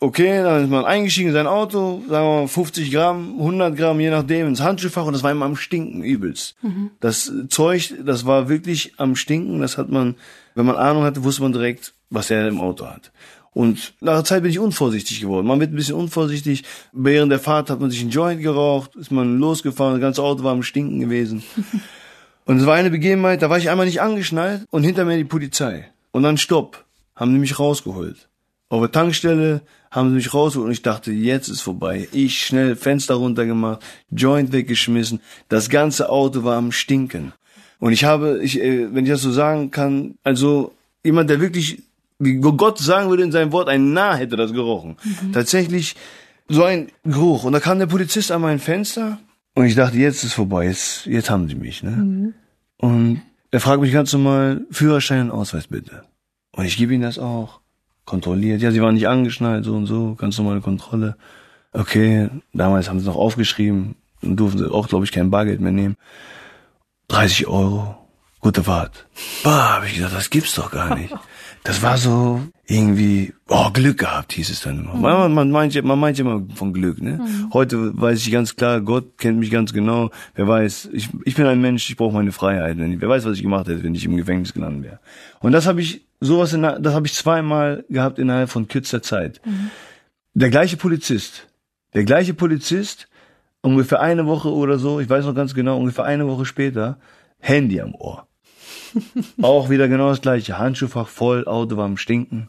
Okay, dann ist man eingestiegen in sein Auto, sagen wir mal 50 Gramm, 100 Gramm, je nachdem, ins Handschuhfach und das war immer am Stinken, übelst. Mhm. Das Zeug, das war wirklich am Stinken, das hat man, wenn man Ahnung hatte, wusste man direkt, was er im Auto hat. Und nach der Zeit bin ich unvorsichtig geworden. Man wird ein bisschen unvorsichtig. Während der Fahrt hat man sich einen Joint geraucht, ist man losgefahren, das ganze Auto war am Stinken gewesen. Und es war eine Begebenheit, da war ich einmal nicht angeschnallt und hinter mir die Polizei. Und dann Stopp, haben die mich rausgeholt. Auf der Tankstelle haben sie mich rausgeholt und ich dachte, jetzt ist vorbei. Ich schnell Fenster runtergemacht, Joint weggeschmissen. Das ganze Auto war am Stinken. Und ich habe, ich, äh, wenn ich das so sagen kann, also jemand, der wirklich wie Gott sagen würde in seinem Wort, ein Narr hätte das gerochen. Mhm. Tatsächlich so ein Geruch. Und da kam der Polizist an mein Fenster und ich dachte, jetzt ist vorbei, jetzt, jetzt haben sie mich. Ne? Mhm. Und er fragt mich ganz normal, Führerschein und Ausweis bitte. Und ich gebe ihm das auch. Kontrolliert. Ja, sie waren nicht angeschnallt, so und so, ganz normale Kontrolle. Okay, damals haben sie noch aufgeschrieben und durften sie auch, glaube ich, kein Bargeld mehr nehmen. 30 Euro. Gute Fahrt. Bah, habe ich gesagt, das gibt's doch gar nicht. das war so irgendwie, oh, Glück gehabt, hieß es dann immer. Mhm. Man, man, meint, man meint immer von Glück, ne? Mhm. Heute weiß ich ganz klar, Gott kennt mich ganz genau. Wer weiß, ich, ich bin ein Mensch, ich brauche meine Freiheit. Wer weiß, was ich gemacht hätte, wenn ich im Gefängnis gelandet wäre. Und das habe ich, sowas, in, das habe ich zweimal gehabt innerhalb von kürzer Zeit. Mhm. Der gleiche Polizist, der gleiche Polizist, ungefähr eine Woche oder so, ich weiß noch ganz genau, ungefähr eine Woche später, Handy am Ohr. auch wieder genau das gleiche. Handschuhfach voll, Auto war am Stinken.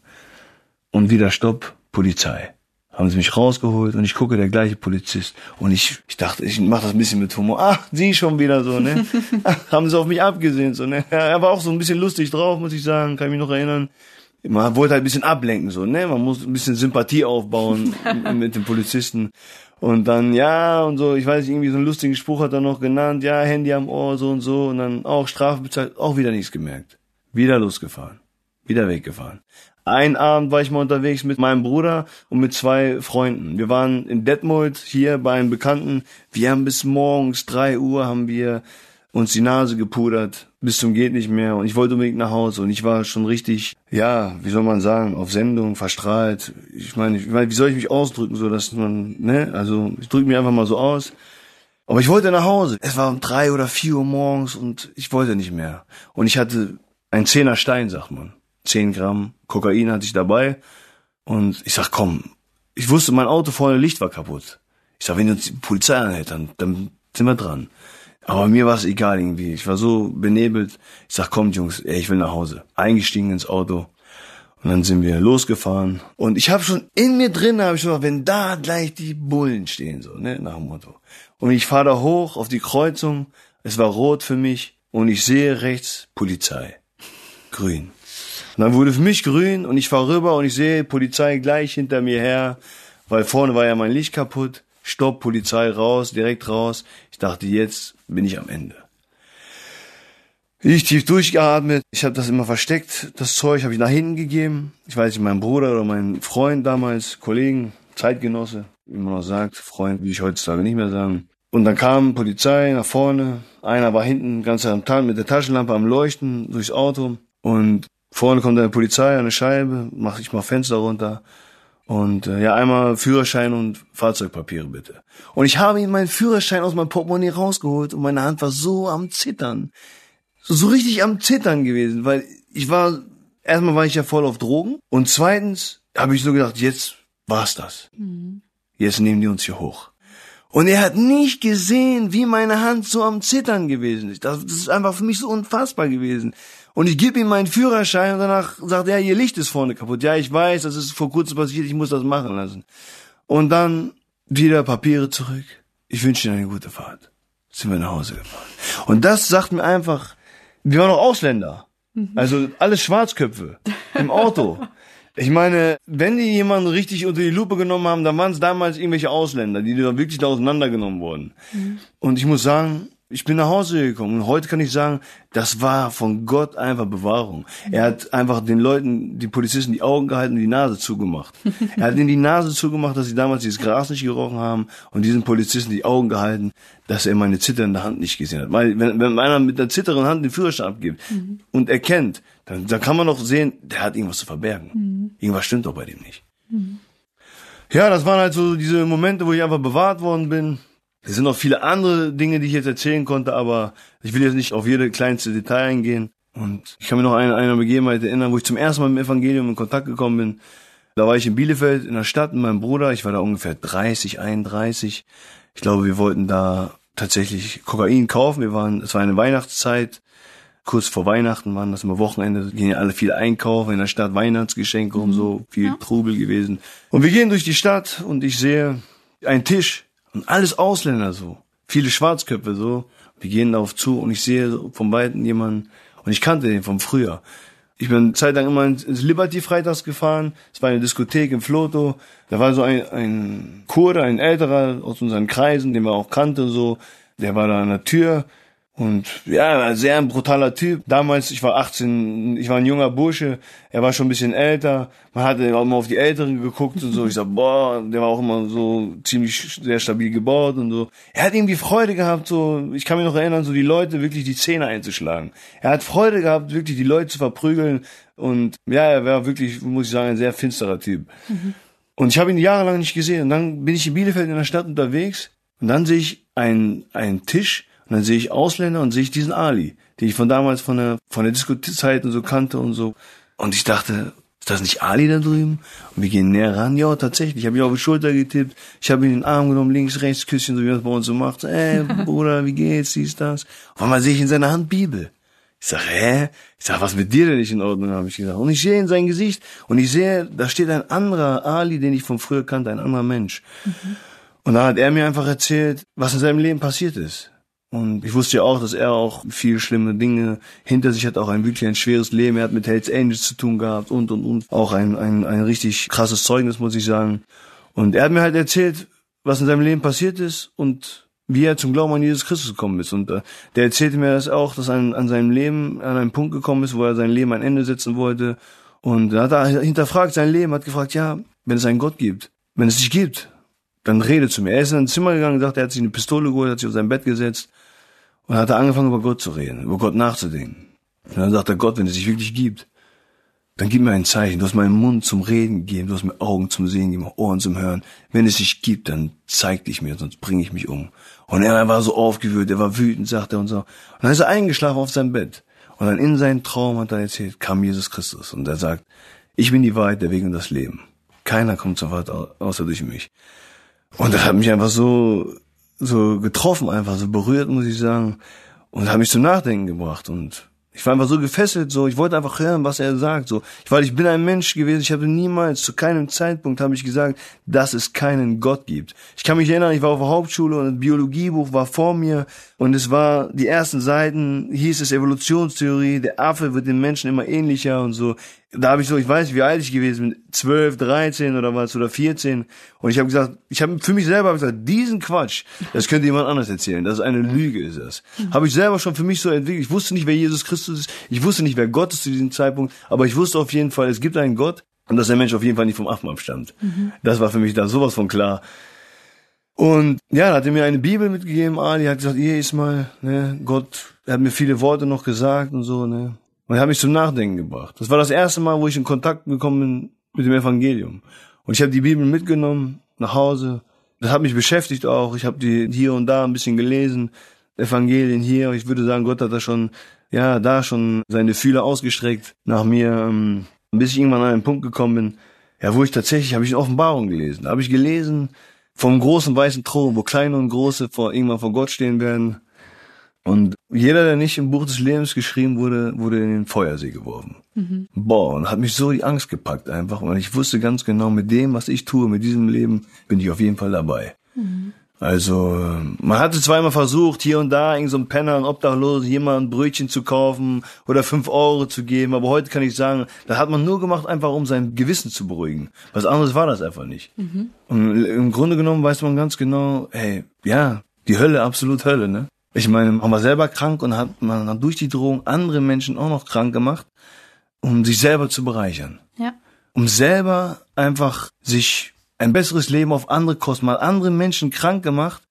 Und wieder Stopp, Polizei. Haben sie mich rausgeholt und ich gucke der gleiche Polizist. Und ich ich dachte ich mache das ein bisschen mit Humor. Ach sie schon wieder so ne? Ach, haben sie auf mich abgesehen so ne? Er war auch so ein bisschen lustig drauf muss ich sagen kann ich mich noch erinnern. Man wollte halt ein bisschen ablenken so ne? Man muss ein bisschen Sympathie aufbauen mit den Polizisten. Und dann ja und so ich weiß nicht irgendwie so einen lustigen Spruch hat er noch genannt ja Handy am Ohr so und so. Und dann auch Strafe bezahlt auch wieder nichts gemerkt. Wieder losgefahren. Wieder weggefahren ein Abend war ich mal unterwegs mit meinem Bruder und mit zwei Freunden. Wir waren in Detmold hier bei einem Bekannten. Wir haben bis morgens drei Uhr haben wir uns die Nase gepudert bis zum geht nicht mehr und ich wollte unbedingt nach Hause und ich war schon richtig, ja, wie soll man sagen, auf Sendung, verstrahlt. Ich meine, ich meine, wie soll ich mich ausdrücken, so dass man, ne, also ich drücke mich einfach mal so aus. Aber ich wollte nach Hause. Es war um drei oder vier Uhr morgens und ich wollte nicht mehr. Und ich hatte ein Zehner Stein, sagt man. 10 Gramm Kokain hatte ich dabei. Und ich sag, komm, ich wusste, mein Auto vorne Licht war kaputt. Ich sag, wenn uns die Polizei anhält, dann, dann sind wir dran. Aber mir war es egal irgendwie. Ich war so benebelt. Ich sag, kommt Jungs, ey, ich will nach Hause. Eingestiegen ins Auto. Und dann sind wir losgefahren. Und ich habe schon in mir drin, habe ich schon gedacht, wenn da gleich die Bullen stehen, so, ne, nach dem Motto. Und ich fahre da hoch auf die Kreuzung. Es war rot für mich. Und ich sehe rechts Polizei. Grün. Und dann wurde für mich grün und ich fahr rüber und ich sehe Polizei gleich hinter mir her, weil vorne war ja mein Licht kaputt. Stopp, Polizei raus, direkt raus. Ich dachte, jetzt bin ich am Ende. Ich tief durchgeatmet. Ich habe das immer versteckt. Das Zeug habe ich nach hinten gegeben. Ich weiß nicht, mein Bruder oder mein Freund damals, Kollegen, Zeitgenosse, wie man noch sagt, Freund, wie ich heutzutage nicht mehr sagen. Und dann kam Polizei nach vorne. Einer war hinten ganz am Tag mit der Taschenlampe am Leuchten durchs Auto. Und Vorne kommt eine Polizei an der Scheibe, mach ich mal Fenster runter. Und äh, ja, einmal Führerschein und Fahrzeugpapiere bitte. Und ich habe ihm meinen Führerschein aus meinem Portemonnaie rausgeholt und meine Hand war so am Zittern. So, so richtig am Zittern gewesen, weil ich war, erstmal war ich ja voll auf Drogen und zweitens habe ich so gedacht, jetzt war's das. Mhm. Jetzt nehmen die uns hier hoch. Und er hat nicht gesehen, wie meine Hand so am Zittern gewesen ist. Das, das ist einfach für mich so unfassbar gewesen. Und ich gebe ihm meinen Führerschein und danach sagt er, ihr Licht ist vorne kaputt. Ja, ich weiß, das ist vor kurzem passiert, ich muss das machen lassen. Und dann wieder Papiere zurück. Ich wünsche Ihnen eine gute Fahrt. Sind wir nach Hause gefahren. Und das sagt mir einfach, wir waren noch Ausländer. Mhm. Also alles Schwarzköpfe im Auto. Ich meine, wenn die jemanden richtig unter die Lupe genommen haben, dann waren es damals irgendwelche Ausländer, die da wirklich da auseinandergenommen wurden. Mhm. Und ich muss sagen, ich bin nach Hause gekommen und heute kann ich sagen, das war von Gott einfach Bewahrung. Er hat einfach den Leuten, die Polizisten, die Augen gehalten und die Nase zugemacht. er hat ihnen die Nase zugemacht, dass sie damals dieses Gras nicht gerochen haben und diesen Polizisten die Augen gehalten, dass er meine zitternde Hand nicht gesehen hat. Weil wenn, wenn einer mit einer zitternden Hand den Führerschein abgibt mhm. und erkennt, dann, dann kann man doch sehen, der hat irgendwas zu verbergen. Mhm. Irgendwas stimmt doch bei dem nicht. Mhm. Ja, das waren halt so diese Momente, wo ich einfach bewahrt worden bin. Es sind noch viele andere Dinge, die ich jetzt erzählen konnte, aber ich will jetzt nicht auf jede kleinste Detail eingehen. Und ich kann mich noch an eine Begebenheit erinnern, wo ich zum ersten Mal mit dem Evangelium in Kontakt gekommen bin. Da war ich in Bielefeld in der Stadt mit meinem Bruder. Ich war da ungefähr 30, 31. Ich glaube, wir wollten da tatsächlich Kokain kaufen. Wir waren, es war eine Weihnachtszeit. Kurz vor Weihnachten waren das immer Wochenende, gehen ja alle viel einkaufen in der Stadt, Weihnachtsgeschenke und so, mhm. viel ja. Trubel gewesen. Und wir gehen durch die Stadt und ich sehe einen Tisch und alles Ausländer so. Viele Schwarzköpfe so. Wir gehen darauf zu und ich sehe von beiden jemanden, und ich kannte den von früher. Ich bin zeitlang immer ins Liberty freitags gefahren. Es war eine Diskothek im Floto. Da war so ein, ein Kurde, ein älterer aus unseren Kreisen, den man auch kannte, so. Der war da an der Tür und ja, sehr ein brutaler Typ. Damals, ich war 18, ich war ein junger Bursche, er war schon ein bisschen älter. Man hatte auch immer auf die Älteren geguckt und so. Ich sag, boah, der war auch immer so ziemlich sehr stabil gebaut und so. Er hat irgendwie Freude gehabt, so, ich kann mich noch erinnern, so die Leute wirklich die Zähne einzuschlagen. Er hat Freude gehabt, wirklich die Leute zu verprügeln. Und ja, er war wirklich, muss ich sagen, ein sehr finsterer Typ. Mhm. Und ich habe ihn jahrelang nicht gesehen. Und dann bin ich in Bielefeld in der Stadt unterwegs und dann sehe ich einen, einen Tisch, und dann sehe ich Ausländer und sehe ich diesen Ali, den ich von damals von der, von der Diskothek und so kannte und so. Und ich dachte, ist das nicht Ali da drüben? Und wir gehen näher ran. Ja, tatsächlich. Ich habe ihn auf die Schulter getippt. Ich habe ihn in den Arm genommen, links, rechts, Küsschen, so wie man es bei uns so macht. Ey, Bruder, wie geht's? Siehst das? Auf einmal sehe ich in seiner Hand Bibel. Ich sag, hä? Ich sag, was mit dir denn nicht in Ordnung, habe ich gesagt. Und ich sehe in sein Gesicht und ich sehe, da steht ein anderer Ali, den ich von früher kannte, ein anderer Mensch. Mhm. Und dann hat er mir einfach erzählt, was in seinem Leben passiert ist. Und ich wusste ja auch, dass er auch viel schlimme Dinge hinter sich hat, auch ein wirklich ein schweres Leben. Er hat mit Hells Angels zu tun gehabt und, und, und. Auch ein, ein, ein richtig krasses Zeugnis, muss ich sagen. Und er hat mir halt erzählt, was in seinem Leben passiert ist und wie er zum Glauben an Jesus Christus gekommen ist. Und äh, der erzählte mir das auch, dass er an, an seinem Leben an einen Punkt gekommen ist, wo er sein Leben ein Ende setzen wollte. Und dann hat er hinterfragt sein Leben, hat gefragt, ja, wenn es einen Gott gibt, wenn es dich gibt, dann rede zu mir. Er ist in ein Zimmer gegangen, sagt, er hat sich eine Pistole geholt, hat sich auf sein Bett gesetzt und hat angefangen, über Gott zu reden, über Gott nachzudenken. Und dann sagt er, Gott, wenn es sich wirklich gibt, dann gib mir ein Zeichen. Du hast meinen Mund zum Reden gegeben, du hast mir Augen zum Sehen gegeben, Ohren zum Hören. Wenn es sich gibt, dann zeig dich mir, sonst bringe ich mich um. Und er war so aufgewühlt, er war wütend, sagt er und so. Und dann ist er eingeschlafen auf seinem Bett. Und dann in seinen Traum hat er erzählt, kam Jesus Christus. Und er sagt, ich bin die Wahrheit, der Weg und das Leben. Keiner kommt zur Wahrheit außer durch mich. Und das hat mich einfach so so getroffen, einfach so berührt, muss ich sagen. Und hat mich zum Nachdenken gebracht. Und ich war einfach so gefesselt, so ich wollte einfach hören, was er sagt, so. Ich, weil ich bin ein Mensch gewesen, ich habe niemals, zu keinem Zeitpunkt habe ich gesagt, dass es keinen Gott gibt. Ich kann mich erinnern, ich war auf der Hauptschule und ein Biologiebuch war vor mir und es war, die ersten Seiten hieß es Evolutionstheorie, der Affe wird den Menschen immer ähnlicher und so da habe ich so, ich weiß nicht, wie alt ich gewesen bin, zwölf, dreizehn oder was oder vierzehn. Und ich habe gesagt, ich habe für mich selber gesagt, diesen Quatsch, das könnte jemand anders erzählen. Das ist eine Lüge, ist das. Mhm. Habe ich selber schon für mich so entwickelt. Ich wusste nicht, wer Jesus Christus ist. Ich wusste nicht, wer Gott ist zu diesem Zeitpunkt. Aber ich wusste auf jeden Fall, es gibt einen Gott und dass der Mensch auf jeden Fall nicht vom Affen abstammt. Mhm. Das war für mich da sowas von klar. Und ja, da hat er mir eine Bibel mitgegeben, Ali, hat gesagt, ihr ist mal, ne, Gott, er hat mir viele Worte noch gesagt und so, ne. Und er hat mich zum Nachdenken gebracht. Das war das erste Mal, wo ich in Kontakt gekommen bin mit dem Evangelium. Und ich habe die Bibel mitgenommen nach Hause. Das hat mich beschäftigt auch. Ich habe die hier und da ein bisschen gelesen. Evangelien hier. Ich würde sagen, Gott hat da schon, ja, da schon seine Fühler ausgestreckt nach mir, ähm, bis ich irgendwann an einen Punkt gekommen bin, ja, wo ich tatsächlich, habe ich eine Offenbarung gelesen. Da habe ich gelesen vom großen weißen Thron, wo kleine und große vor, irgendwann vor Gott stehen werden. Und jeder, der nicht im Buch des Lebens geschrieben wurde, wurde in den Feuersee geworfen. Mhm. Boah, und hat mich so die Angst gepackt einfach. Und ich wusste ganz genau, mit dem, was ich tue, mit diesem Leben, bin ich auf jeden Fall dabei. Mhm. Also, man hatte zweimal versucht, hier und da irgend so ein Penner, ein Obdachloser, jemand ein Brötchen zu kaufen oder fünf Euro zu geben. Aber heute kann ich sagen, das hat man nur gemacht, einfach um sein Gewissen zu beruhigen. Was anderes war das einfach nicht. Mhm. Und im Grunde genommen weiß man ganz genau, hey, ja, die Hölle, absolut Hölle, ne? Ich meine, man war selber krank und hat man hat durch die Drohung andere Menschen auch noch krank gemacht, um sich selber zu bereichern. Ja. Um selber einfach sich ein besseres Leben auf andere Kosten, mal andere Menschen krank gemacht,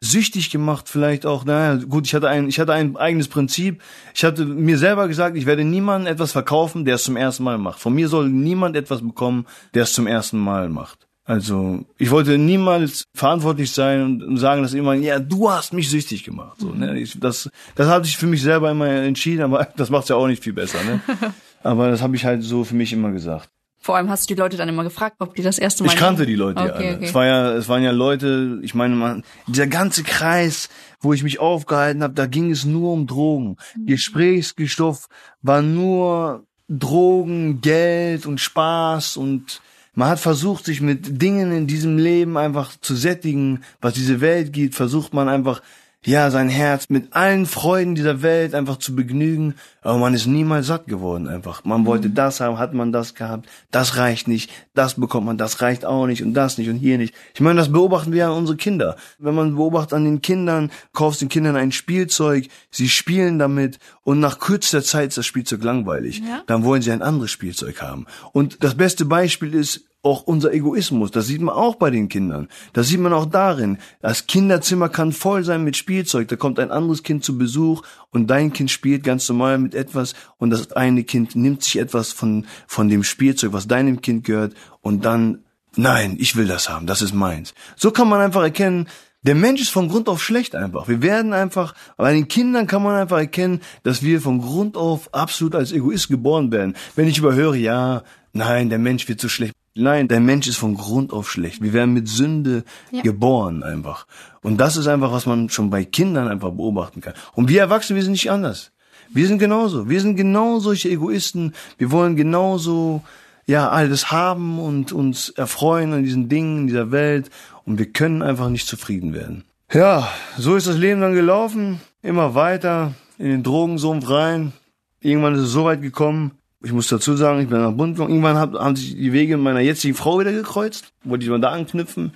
süchtig gemacht, vielleicht auch, naja, gut, ich hatte ein, ich hatte ein eigenes Prinzip. Ich hatte mir selber gesagt, ich werde niemandem etwas verkaufen, der es zum ersten Mal macht. Von mir soll niemand etwas bekommen, der es zum ersten Mal macht. Also ich wollte niemals verantwortlich sein und sagen, dass jemand, ja, du hast mich süchtig gemacht. So, ne? Ich, das, das habe ich für mich selber immer entschieden, aber das macht's ja auch nicht viel besser. Ne? aber das habe ich halt so für mich immer gesagt. Vor allem hast du die Leute dann immer gefragt, ob die das erste Mal. Ich kannte die Leute okay, ja alle. Okay. Es war ja, es waren ja Leute. Ich meine, man, dieser ganze Kreis, wo ich mich aufgehalten habe, da ging es nur um Drogen. Mhm. Gesprächsstoff war nur Drogen, Geld und Spaß und man hat versucht, sich mit Dingen in diesem Leben einfach zu sättigen, was diese Welt gibt, versucht man einfach ja, sein Herz mit allen Freuden dieser Welt einfach zu begnügen, aber man ist niemals satt geworden einfach. Man wollte mhm. das haben, hat man das gehabt, das reicht nicht, das bekommt man, das reicht auch nicht und das nicht und hier nicht. Ich meine, das beobachten wir an unsere Kinder. Wenn man beobachtet an den Kindern, kaufst den Kindern ein Spielzeug, sie spielen damit und nach kürzester Zeit ist das Spielzeug langweilig. Ja. Dann wollen sie ein anderes Spielzeug haben. Und das beste Beispiel ist, auch unser Egoismus. Das sieht man auch bei den Kindern. Das sieht man auch darin. Das Kinderzimmer kann voll sein mit Spielzeug. Da kommt ein anderes Kind zu Besuch und dein Kind spielt ganz normal mit etwas und das eine Kind nimmt sich etwas von, von dem Spielzeug, was deinem Kind gehört und dann, nein, ich will das haben. Das ist meins. So kann man einfach erkennen, der Mensch ist von Grund auf schlecht einfach. Wir werden einfach, bei den Kindern kann man einfach erkennen, dass wir von Grund auf absolut als Egoist geboren werden. Wenn ich überhöre, ja, nein, der Mensch wird zu schlecht. Nein, der Mensch ist von Grund auf schlecht. Wir werden mit Sünde ja. geboren einfach. Und das ist einfach, was man schon bei Kindern einfach beobachten kann. Und wir Erwachsene, wir sind nicht anders. Wir sind genauso. Wir sind genau solche Egoisten. Wir wollen genauso, ja, alles haben und uns erfreuen an diesen Dingen, in dieser Welt. Und wir können einfach nicht zufrieden werden. Ja, so ist das Leben dann gelaufen. Immer weiter in den Drogensumpf rein. Irgendwann ist es so weit gekommen. Ich muss dazu sagen, ich bin nach Bund gegangen. Irgendwann haben sich die Wege meiner jetzigen Frau wieder gekreuzt. Wollte ich mal da anknüpfen.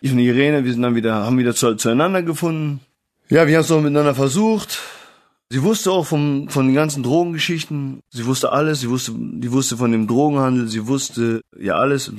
Ich und Irene, wir sind dann wieder, haben wieder zu, zueinander gefunden. Ja, wir haben es noch miteinander versucht. Sie wusste auch vom, von den ganzen Drogengeschichten. Sie wusste alles. Sie wusste, die wusste von dem Drogenhandel. Sie wusste ja alles.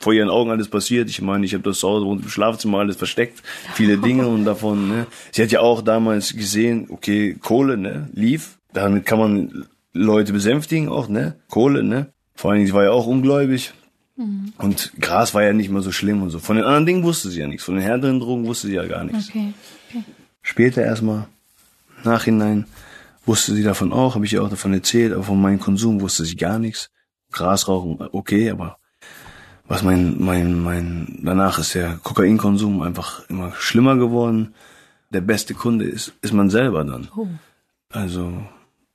Vor ihren Augen alles passiert. Ich meine, ich habe das zu Hause im Schlafzimmer alles versteckt. Viele Dinge und davon. Ne. Sie hat ja auch damals gesehen, okay, Kohle, ne, lief. Damit kann man Leute besänftigen auch, ne, Kohle, ne. Vor allen Dingen, sie war ja auch ungläubig. Mhm. Und Gras war ja nicht mal so schlimm und so. Von den anderen Dingen wusste sie ja nichts. Von den härteren Drogen wusste sie ja gar nichts. Okay. okay. Später erstmal Nachhinein wusste sie davon auch, habe ich ihr auch davon erzählt, aber von meinem Konsum wusste sie gar nichts. Gras rauchen, okay, aber was mein, mein, mein, danach ist der Kokainkonsum einfach immer schlimmer geworden. Der beste Kunde ist, ist man selber dann. Oh. Also,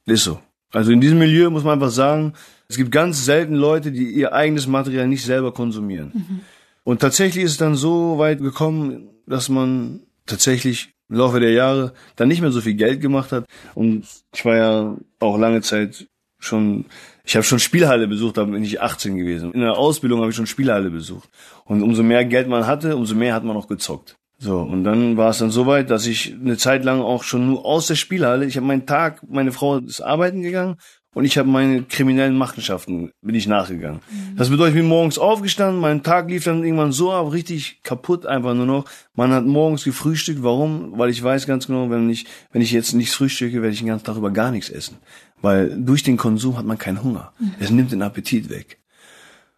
ist so. Also in diesem Milieu muss man einfach sagen, es gibt ganz selten Leute, die ihr eigenes Material nicht selber konsumieren. Mhm. Und tatsächlich ist es dann so weit gekommen, dass man tatsächlich im Laufe der Jahre dann nicht mehr so viel Geld gemacht hat. Und ich war ja auch lange Zeit schon, ich habe schon Spielhalle besucht, da bin ich 18 gewesen. In der Ausbildung habe ich schon Spielhalle besucht. Und umso mehr Geld man hatte, umso mehr hat man auch gezockt. So, und dann war es dann so weit, dass ich eine Zeit lang auch schon nur aus der Spielhalle, ich habe meinen Tag, meine Frau ist arbeiten gegangen und ich habe meine kriminellen Machenschaften, bin ich nachgegangen. Mhm. Das bedeutet, ich bin morgens aufgestanden, mein Tag lief dann irgendwann so ab, richtig kaputt einfach nur noch. Man hat morgens gefrühstückt, warum? Weil ich weiß ganz genau, wenn ich, wenn ich jetzt nichts frühstücke, werde ich den ganzen Tag über gar nichts essen. Weil durch den Konsum hat man keinen Hunger. Mhm. Es nimmt den Appetit weg.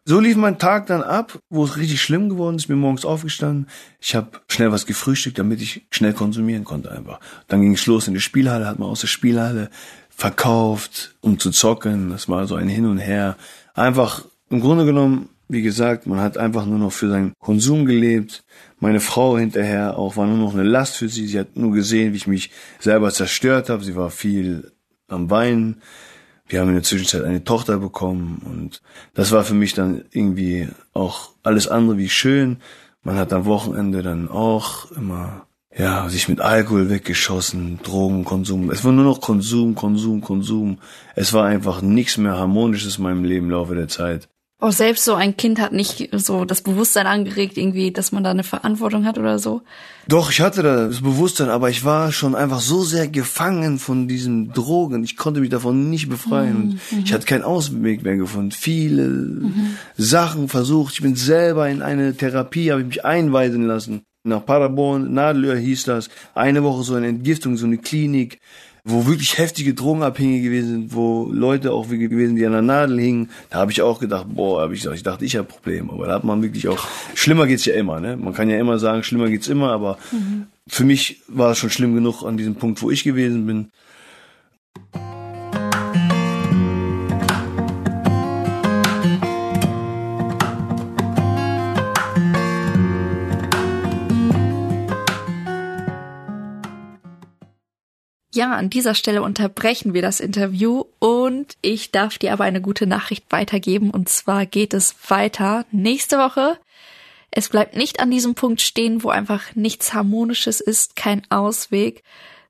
So lief mein Tag dann ab, wo es richtig schlimm geworden ist. Bin morgens aufgestanden. Ich habe schnell was gefrühstückt, damit ich schnell konsumieren konnte einfach. Dann ging es los in die Spielhalle, hat man aus der Spielhalle verkauft, um zu zocken. Das war so ein Hin und Her. Einfach im Grunde genommen, wie gesagt, man hat einfach nur noch für seinen Konsum gelebt. Meine Frau hinterher auch war nur noch eine Last für sie. Sie hat nur gesehen, wie ich mich selber zerstört habe. Sie war viel am Weinen. Wir haben in der Zwischenzeit eine Tochter bekommen und das war für mich dann irgendwie auch alles andere wie schön. Man hat am Wochenende dann auch immer ja, sich mit Alkohol weggeschossen, Drogenkonsum. Es war nur noch Konsum, Konsum, Konsum. Es war einfach nichts mehr Harmonisches in meinem Leben im Laufe der Zeit. Auch selbst so ein Kind hat nicht so das Bewusstsein angeregt, irgendwie, dass man da eine Verantwortung hat oder so. Doch, ich hatte das Bewusstsein, aber ich war schon einfach so sehr gefangen von diesen Drogen. Ich konnte mich davon nicht befreien. Mhm. Und ich hatte keinen Ausweg mehr gefunden. Viele mhm. Sachen versucht. Ich bin selber in eine Therapie, habe ich mich einweisen lassen nach Paderborn, Nadelöhr hieß das, eine Woche so eine Entgiftung, so eine Klinik, wo wirklich heftige Drogenabhängige gewesen sind, wo Leute auch gewesen, die an der Nadel hingen. Da habe ich auch gedacht, boah, hab ich, ich dachte, ich habe Probleme. Aber da hat man wirklich auch, schlimmer geht's ja immer, ne? Man kann ja immer sagen, schlimmer geht's immer, aber mhm. für mich war es schon schlimm genug an diesem Punkt, wo ich gewesen bin. Ja, an dieser Stelle unterbrechen wir das Interview und ich darf dir aber eine gute Nachricht weitergeben und zwar geht es weiter nächste Woche. Es bleibt nicht an diesem Punkt stehen, wo einfach nichts Harmonisches ist, kein Ausweg,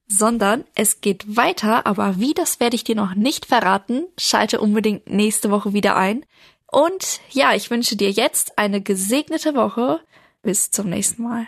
sondern es geht weiter, aber wie, das werde ich dir noch nicht verraten. Schalte unbedingt nächste Woche wieder ein. Und ja, ich wünsche dir jetzt eine gesegnete Woche. Bis zum nächsten Mal.